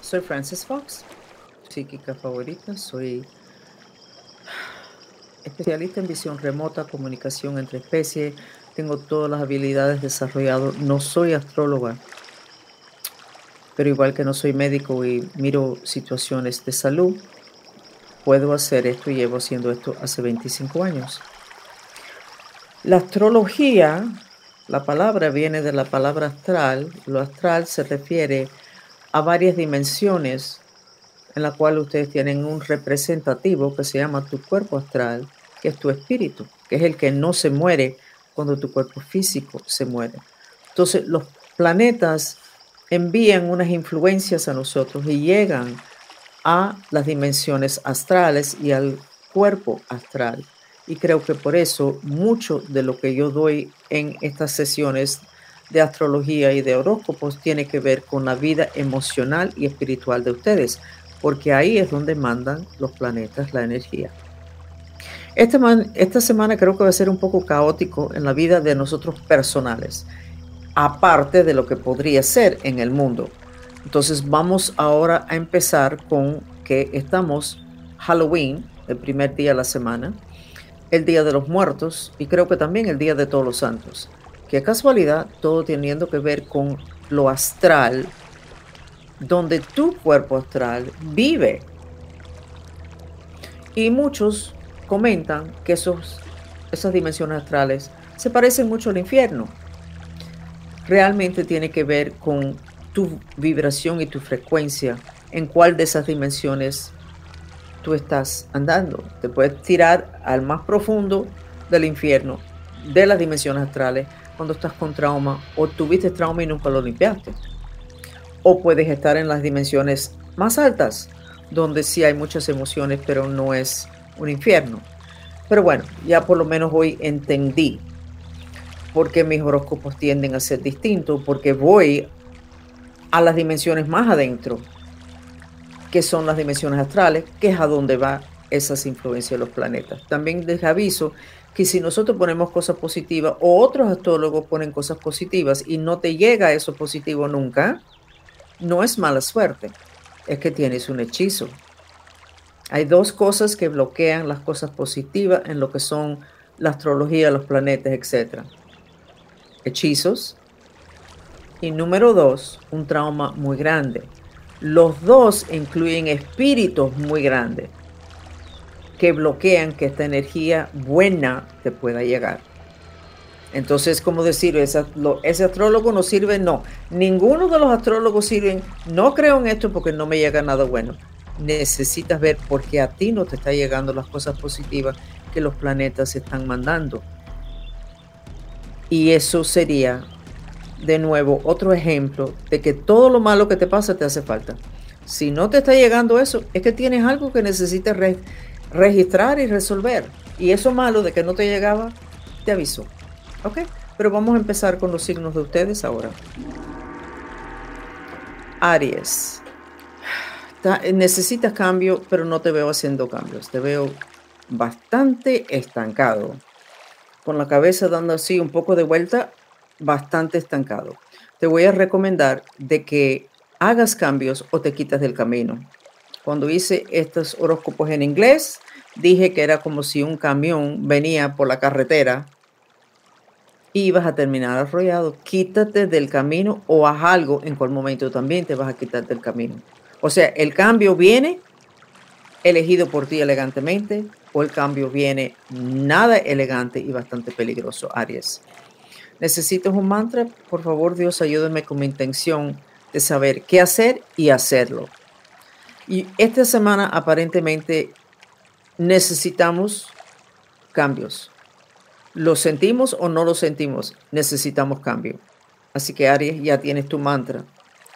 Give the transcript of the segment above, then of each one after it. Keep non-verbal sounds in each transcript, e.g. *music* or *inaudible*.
Soy Frances Fox, psíquica favorita, soy especialista en visión remota, comunicación entre especies, tengo todas las habilidades desarrolladas, no soy astróloga, pero igual que no soy médico y miro situaciones de salud, puedo hacer esto y llevo haciendo esto hace 25 años. La astrología, la palabra viene de la palabra astral, lo astral se refiere a varias dimensiones en la cual ustedes tienen un representativo que se llama tu cuerpo astral, que es tu espíritu, que es el que no se muere cuando tu cuerpo físico se muere. Entonces los planetas envían unas influencias a nosotros y llegan a las dimensiones astrales y al cuerpo astral. Y creo que por eso mucho de lo que yo doy en estas sesiones de astrología y de horóscopos tiene que ver con la vida emocional y espiritual de ustedes, porque ahí es donde mandan los planetas la energía. Esta, esta semana creo que va a ser un poco caótico en la vida de nosotros personales, aparte de lo que podría ser en el mundo. Entonces vamos ahora a empezar con que estamos Halloween, el primer día de la semana, el Día de los Muertos y creo que también el Día de Todos los Santos. Casualidad, todo teniendo que ver con lo astral donde tu cuerpo astral vive. Y muchos comentan que esos, esas dimensiones astrales se parecen mucho al infierno. Realmente tiene que ver con tu vibración y tu frecuencia, en cuál de esas dimensiones tú estás andando. Te puedes tirar al más profundo del infierno, de las dimensiones astrales, cuando estás con trauma o tuviste trauma y nunca lo limpiaste o puedes estar en las dimensiones más altas, donde sí hay muchas emociones, pero no es un infierno. Pero bueno, ya por lo menos hoy entendí por qué mis horóscopos tienden a ser distintos, porque voy a las dimensiones más adentro, que son las dimensiones astrales, que es a donde va esas influencias de los planetas. También les aviso que si nosotros ponemos cosas positivas o otros astrólogos ponen cosas positivas y no te llega eso positivo nunca, no es mala suerte, es que tienes un hechizo. Hay dos cosas que bloquean las cosas positivas en lo que son la astrología, los planetas, etc. Hechizos. Y número dos, un trauma muy grande. Los dos incluyen espíritus muy grandes que bloquean que esta energía buena te pueda llegar. Entonces, ¿cómo decir? Ese, astrólogo no sirve, no. Ninguno de los astrólogos sirven, no creo en esto porque no me llega nada bueno. Necesitas ver por qué a ti no te están llegando las cosas positivas que los planetas están mandando. Y eso sería, de nuevo, otro ejemplo de que todo lo malo que te pasa te hace falta. Si no te está llegando eso, es que tienes algo que necesitas registrar y resolver. Y eso malo de que no te llegaba, te aviso. Ok, pero vamos a empezar con los signos de ustedes ahora. Aries. necesitas cambio, pero no te veo haciendo cambios. Te veo bastante estancado. Con la cabeza dando así un poco de vuelta, bastante estancado. Te voy a recomendar de que hagas cambios o te quitas del camino. Cuando hice estos horóscopos en inglés, dije que era como si un camión venía por la carretera y vas a terminar arrollado. Quítate del camino o haz algo en cual momento también te vas a quitar del camino. O sea, el cambio viene elegido por ti elegantemente o el cambio viene nada elegante y bastante peligroso, Aries. ¿Necesitas un mantra? Por favor, Dios, ayúdame con mi intención de saber qué hacer y hacerlo. Y esta semana aparentemente necesitamos cambios. ¿Lo sentimos o no lo sentimos? Necesitamos cambio. Así que Aries, ya tienes tu mantra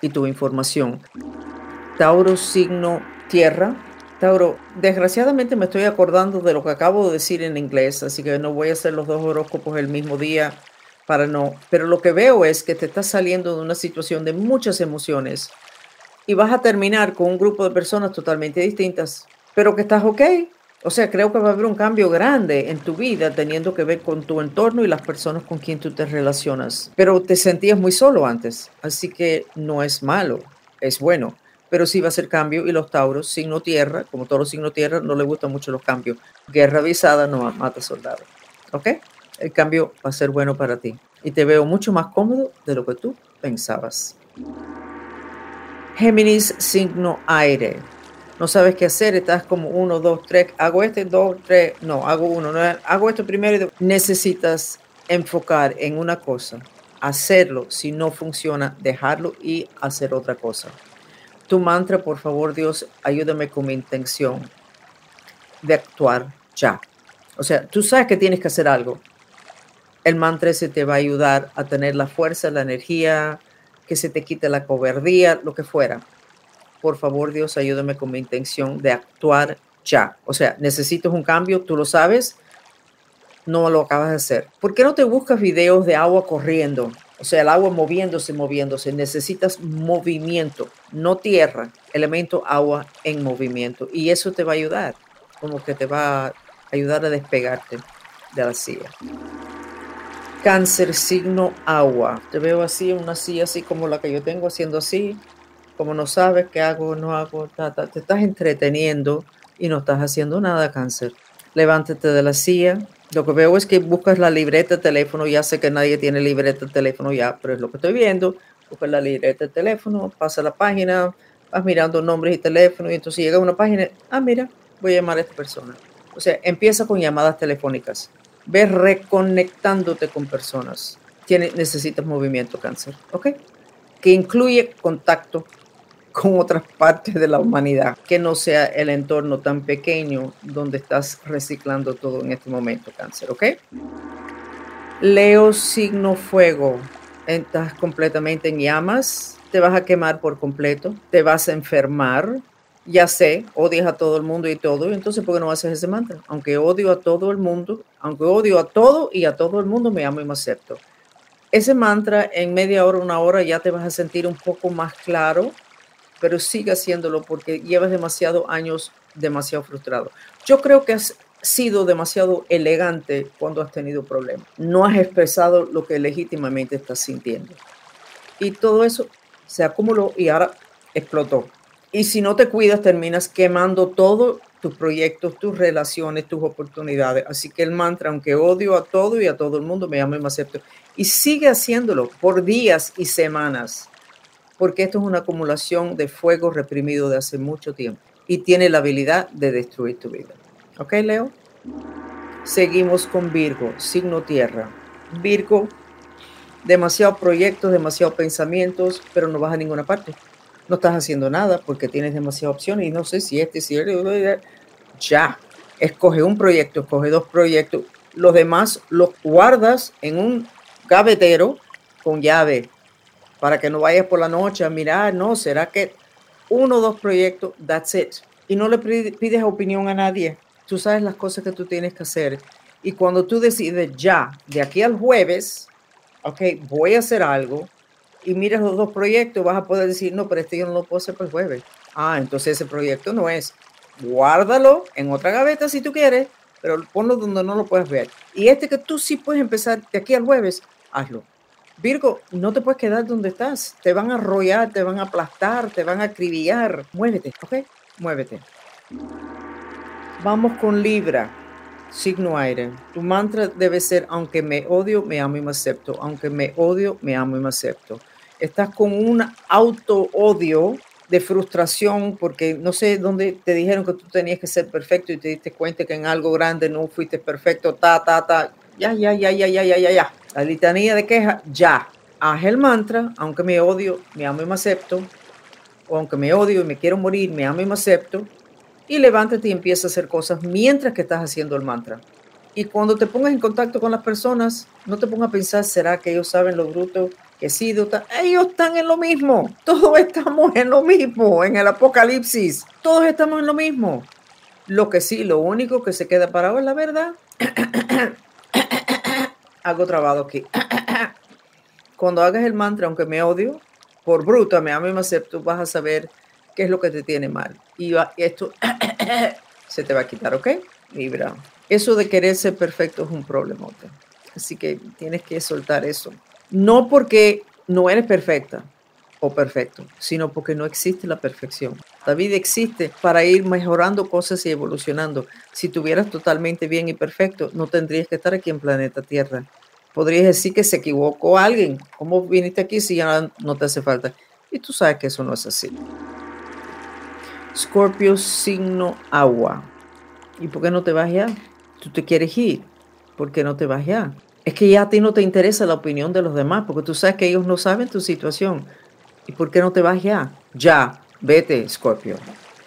y tu información. Tauro, signo tierra. Tauro, desgraciadamente me estoy acordando de lo que acabo de decir en inglés, así que no voy a hacer los dos horóscopos el mismo día para no. Pero lo que veo es que te estás saliendo de una situación de muchas emociones y vas a terminar con un grupo de personas totalmente distintas, pero que estás ok, o sea, creo que va a haber un cambio grande en tu vida teniendo que ver con tu entorno y las personas con quien tú te relacionas. Pero te sentías muy solo antes, así que no es malo. es bueno, pero sí va a ser cambio y los Tauros, signo tierra, como todos los signos tierra, no les gustan mucho los cambios. Guerra avisada no mata soldados. ¿Ok? El cambio va a ser bueno para ti y te veo mucho más cómodo de lo que tú pensabas. Géminis, signo aire. No sabes qué hacer, estás como uno, dos, tres, hago este, dos, tres, no, hago uno, no, hago esto primero necesitas enfocar en una cosa, hacerlo, si no funciona, dejarlo y hacer otra cosa. Tu mantra, por favor, Dios, ayúdame con mi intención de actuar ya. O sea, tú sabes que tienes que hacer algo. El mantra ese te va a ayudar a tener la fuerza, la energía, que se te quite la cobardía, lo que fuera. Por favor, Dios, ayúdame con mi intención de actuar ya. O sea, necesitas un cambio, tú lo sabes, no lo acabas de hacer. ¿Por qué no te buscas videos de agua corriendo? O sea, el agua moviéndose, moviéndose. Necesitas movimiento, no tierra, elemento agua en movimiento. Y eso te va a ayudar, como que te va a ayudar a despegarte de la silla. Cáncer, signo agua. Te veo así una silla así como la que yo tengo, haciendo así, como no sabes qué hago, no hago, te estás entreteniendo y no estás haciendo nada, cáncer. Levántate de la silla. Lo que veo es que buscas la libreta de teléfono. Ya sé que nadie tiene libreta de teléfono ya, pero es lo que estoy viendo. Buscas la libreta de teléfono, pasa la página, vas mirando nombres y teléfonos y entonces llega a una página, ah, mira, voy a llamar a esta persona. O sea, empieza con llamadas telefónicas ves reconectándote con personas. Tiene, necesitas movimiento cáncer, ¿ok? Que incluye contacto con otras partes de la humanidad, que no sea el entorno tan pequeño donde estás reciclando todo en este momento, cáncer, ¿ok? Leo signo fuego, estás completamente en llamas, te vas a quemar por completo, te vas a enfermar, ya sé, odias a todo el mundo y todo, entonces ¿por qué no haces ese mantra? Aunque odio a todo el mundo, aunque odio a todo y a todo el mundo, me amo y me acepto. Ese mantra en media hora, una hora ya te vas a sentir un poco más claro, pero sigue haciéndolo porque llevas demasiados años demasiado frustrado. Yo creo que has sido demasiado elegante cuando has tenido problemas. No has expresado lo que legítimamente estás sintiendo. Y todo eso se acumuló y ahora explotó. Y si no te cuidas, terminas quemando todos tus proyectos, tus relaciones, tus oportunidades. Así que el mantra, aunque odio a todo y a todo el mundo, me amo y me acepto. Y sigue haciéndolo por días y semanas, porque esto es una acumulación de fuego reprimido de hace mucho tiempo y tiene la habilidad de destruir tu vida. ¿Ok, Leo? Seguimos con Virgo, signo tierra. Virgo, demasiados proyectos, demasiados pensamientos, pero no vas a ninguna parte no estás haciendo nada porque tienes demasiadas opciones y no sé si este, si este, ya, escoge un proyecto, escoge dos proyectos, los demás los guardas en un gavetero con llave para que no vayas por la noche a mirar, no, será que uno o dos proyectos, that's it. Y no le pides opinión a nadie. Tú sabes las cosas que tú tienes que hacer. Y cuando tú decides ya, de aquí al jueves, ok, voy a hacer algo, y miras los dos proyectos, vas a poder decir, no, pero este yo no lo puedo hacer para el jueves. Ah, entonces ese proyecto no es. Guárdalo en otra gaveta si tú quieres, pero ponlo donde no lo puedes ver. Y este que tú sí puedes empezar de aquí al jueves, hazlo. Virgo, no te puedes quedar donde estás. Te van a arrollar, te van a aplastar, te van a acribillar. Muévete, ¿ok? Muévete. Vamos con Libra signo aire. Tu mantra debe ser, aunque me odio, me amo y me acepto. Aunque me odio, me amo y me acepto. Estás con un auto-odio de frustración porque no sé dónde te dijeron que tú tenías que ser perfecto y te diste cuenta que en algo grande no fuiste perfecto, ta, ta, ta. Ya, ya, ya, ya, ya, ya, ya, ya. La litanía de queja, ya. Haz el mantra, aunque me odio, me amo y me acepto. O aunque me odio y me quiero morir, me amo y me acepto y levántate y empieza a hacer cosas mientras que estás haciendo el mantra. Y cuando te pongas en contacto con las personas, no te pongas a pensar, ¿será que ellos saben lo bruto que sido? Ellos están en lo mismo. Todos estamos en lo mismo, en el apocalipsis. Todos estamos en lo mismo. Lo que sí, lo único que se queda parado es la verdad. *coughs* Hago trabado aquí. *coughs* Cuando hagas el mantra, aunque me odio, por bruta, me amo y me acepto, vas a saber qué es lo que te tiene mal. Y esto *coughs* se te va a quitar, ¿ok? Libra. Eso de querer ser perfecto es un problema. Así que tienes que soltar eso. No porque no eres perfecta, o perfecto, sino porque no existe la perfección. La vida existe para ir mejorando cosas y evolucionando. Si tuvieras totalmente bien y perfecto, no tendrías que estar aquí en planeta Tierra. Podrías decir que se equivocó alguien. ¿Cómo viniste aquí si ya no te hace falta? Y tú sabes que eso no es así. Scorpio, signo agua. ¿Y por qué no te vas ya? Tú te quieres ir. ¿Por qué no te vas ya? Es que ya a ti no te interesa la opinión de los demás, porque tú sabes que ellos no saben tu situación. ¿Y por qué no te vas ya? Ya, vete, Scorpio.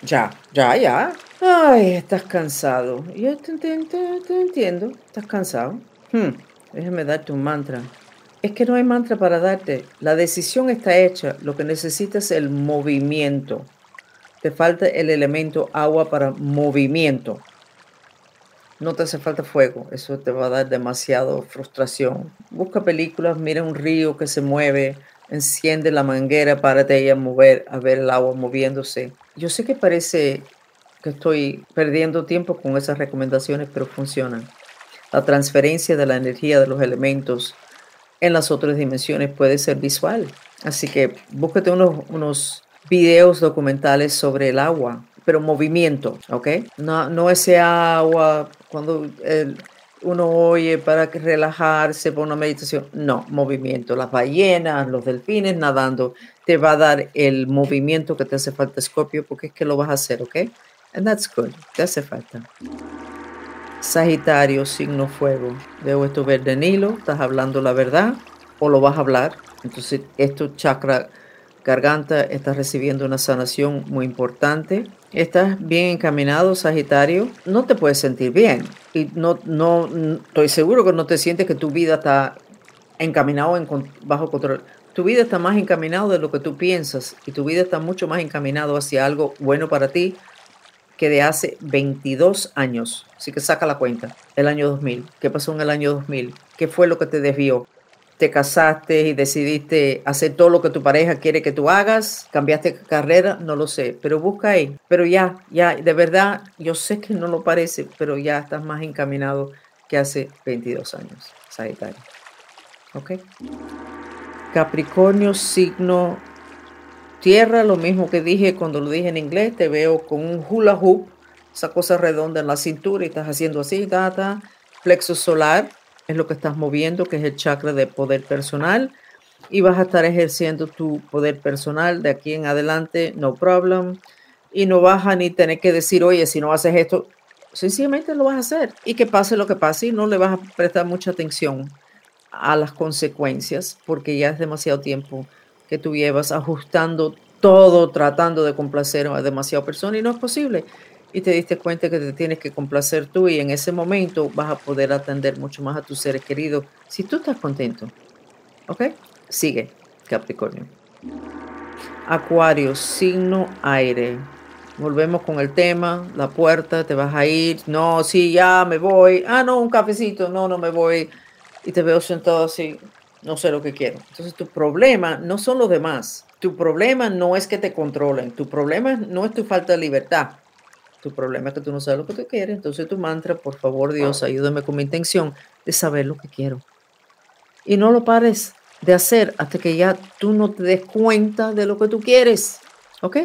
Ya, ya, ya. Ay, estás cansado. Yo te, entiendo, estás cansado. Hmm, déjame darte un mantra. Es que no hay mantra para darte. La decisión está hecha. Lo que necesitas es el movimiento. Te falta el elemento agua para movimiento. No te hace falta fuego. Eso te va a dar demasiado frustración. Busca películas, mira un río que se mueve, enciende la manguera, párate ahí a mover, a ver el agua moviéndose. Yo sé que parece que estoy perdiendo tiempo con esas recomendaciones, pero funcionan. La transferencia de la energía de los elementos en las otras dimensiones puede ser visual. Así que búscate unos, unos videos documentales sobre el agua, pero movimiento, ¿ok? No, no ese agua cuando uno oye para relajarse, para una meditación. No, movimiento. Las ballenas, los delfines nadando, te va a dar el movimiento que te hace falta, Scorpio, porque es que lo vas a hacer, ¿ok? And that's good. Te hace falta. Sagitario, signo fuego. Veo esto verde Nilo, estás hablando la verdad o lo vas a hablar. Entonces, esto chakra garganta está recibiendo una sanación muy importante. Estás bien encaminado, Sagitario. No te puedes sentir bien. Y no, no, estoy seguro que no te sientes que tu vida está encaminado en, bajo control. Tu vida está más encaminado de lo que tú piensas y tu vida está mucho más encaminado hacia algo bueno para ti que de hace 22 años. Así que saca la cuenta. El año 2000. ¿Qué pasó en el año 2000? ¿Qué fue lo que te desvió? Te casaste y decidiste hacer todo lo que tu pareja quiere que tú hagas, cambiaste carrera, no lo sé, pero busca ahí. Pero ya, ya, de verdad, yo sé que no lo parece, pero ya estás más encaminado que hace 22 años, Sagitario. ¿Ok? Capricornio, signo tierra, lo mismo que dije cuando lo dije en inglés, te veo con un hula hoop, esa cosa redonda en la cintura y estás haciendo así, data, plexo solar, es lo que estás moviendo, que es el chakra de poder personal. Y vas a estar ejerciendo tu poder personal de aquí en adelante, no problem. Y no vas a ni tener que decir, oye, si no haces esto, sencillamente lo vas a hacer. Y que pase lo que pase y no le vas a prestar mucha atención a las consecuencias, porque ya es demasiado tiempo que tú llevas ajustando todo, tratando de complacer a demasiada persona y no es posible y te diste cuenta que te tienes que complacer tú y en ese momento vas a poder atender mucho más a tus seres queridos si tú estás contento. ¿Ok? Sigue, Capricornio. Acuario, signo aire. Volvemos con el tema, la puerta, te vas a ir. No, sí, ya me voy. Ah, no, un cafecito. No, no me voy. Y te veo sentado así. No sé lo que quiero. Entonces tu problema no son los demás. Tu problema no es que te controlen. Tu problema no es tu falta de libertad. Tu problema es que tú no sabes lo que tú quieres. Entonces tu mantra, por favor Dios, ayúdame con mi intención de saber lo que quiero. Y no lo pares de hacer hasta que ya tú no te des cuenta de lo que tú quieres. ¿Ok?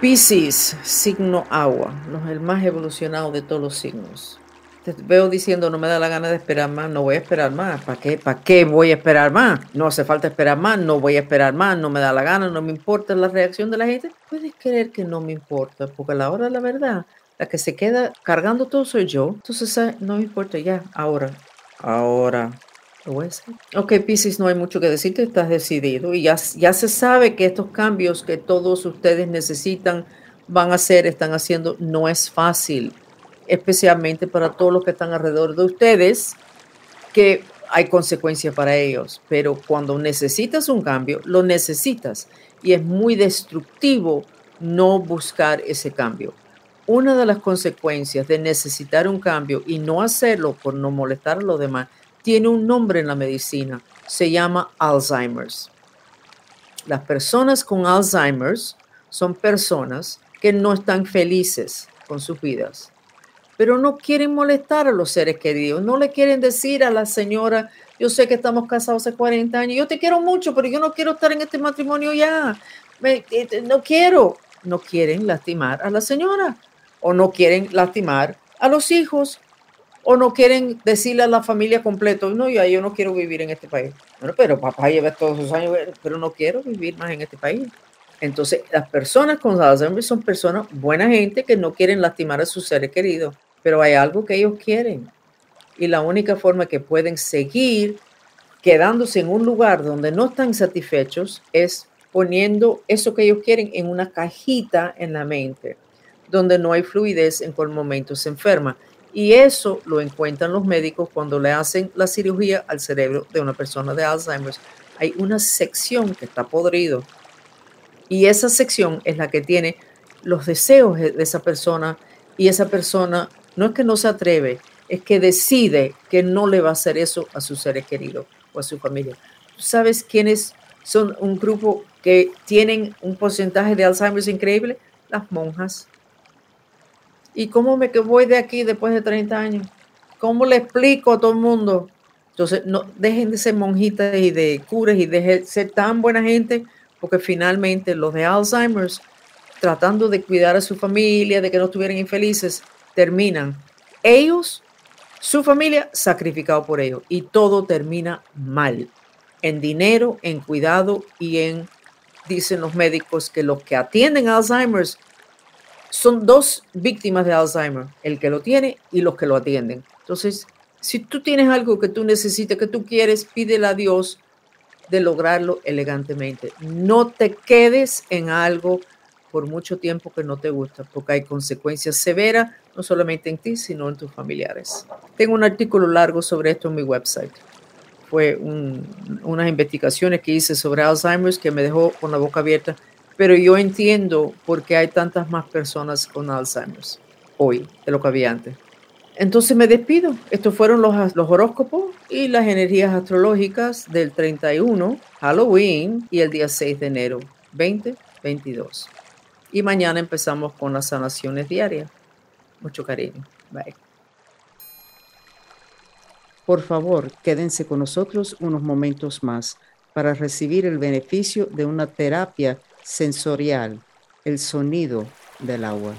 Piscis, signo agua, el más evolucionado de todos los signos te veo diciendo no me da la gana de esperar más, no voy a esperar más. ¿Para qué? ¿Para qué voy a esperar más? No hace falta esperar más, no voy a esperar más, no me da la gana, no me importa la reacción de la gente. Puedes creer que no me importa, porque a la hora de la verdad, la que se queda cargando todo soy yo. Entonces, no me importa ya, ahora, ahora. Lo voy a hacer. Ok, Pisces, no hay mucho que decirte, estás decidido y ya, ya se sabe que estos cambios que todos ustedes necesitan van a hacer, están haciendo, no es fácil especialmente para todos los que están alrededor de ustedes, que hay consecuencias para ellos. Pero cuando necesitas un cambio, lo necesitas y es muy destructivo no buscar ese cambio. Una de las consecuencias de necesitar un cambio y no hacerlo por no molestar a los demás tiene un nombre en la medicina, se llama Alzheimer's. Las personas con Alzheimer's son personas que no están felices con sus vidas pero no quieren molestar a los seres queridos, no le quieren decir a la señora yo sé que estamos casados hace 40 años, yo te quiero mucho, pero yo no quiero estar en este matrimonio ya, eh, no quiero. No quieren lastimar a la señora o no quieren lastimar a los hijos o no quieren decirle a la familia completa, no, ya yo no quiero vivir en este país. Bueno, pero papá lleva todos esos años, pero no quiero vivir más en este país. Entonces, las personas con Alzheimer son personas, buena gente, que no quieren lastimar a sus seres queridos, pero hay algo que ellos quieren. Y la única forma que pueden seguir quedándose en un lugar donde no están satisfechos es poniendo eso que ellos quieren en una cajita en la mente, donde no hay fluidez en cual momento se enferma. Y eso lo encuentran los médicos cuando le hacen la cirugía al cerebro de una persona de Alzheimer. Hay una sección que está podrido y esa sección es la que tiene los deseos de esa persona y esa persona no es que no se atreve, es que decide que no le va a hacer eso a sus seres queridos o a su familia. sabes quiénes son un grupo que tienen un porcentaje de Alzheimer increíble? Las monjas. ¿Y cómo me voy de aquí después de 30 años? ¿Cómo le explico a todo el mundo? Entonces, no dejen de ser monjitas y de curas y de ser tan buena gente porque finalmente los de Alzheimer's, tratando de cuidar a su familia, de que no estuvieran infelices, terminan ellos, su familia, sacrificado por ellos. Y todo termina mal, en dinero, en cuidado y en, dicen los médicos, que los que atienden Alzheimer's son dos víctimas de Alzheimer, el que lo tiene y los que lo atienden. Entonces, si tú tienes algo que tú necesitas, que tú quieres, pídele a Dios de lograrlo elegantemente. No te quedes en algo por mucho tiempo que no te gusta, porque hay consecuencias severas, no solamente en ti, sino en tus familiares. Tengo un artículo largo sobre esto en mi website. Fue unas investigaciones que hice sobre Alzheimer's que me dejó con la boca abierta, pero yo entiendo por qué hay tantas más personas con Alzheimer's hoy de lo que había antes. Entonces me despido. Estos fueron los, horóscopos y las energías astrológicas del 31, Halloween y el día 6 de enero 2022. Y mañana empezamos con las sanaciones diarias. Mucho cariño. Bye. Por favor, quédense con nosotros unos momentos más para recibir el beneficio de una terapia sensorial, el sonido del agua.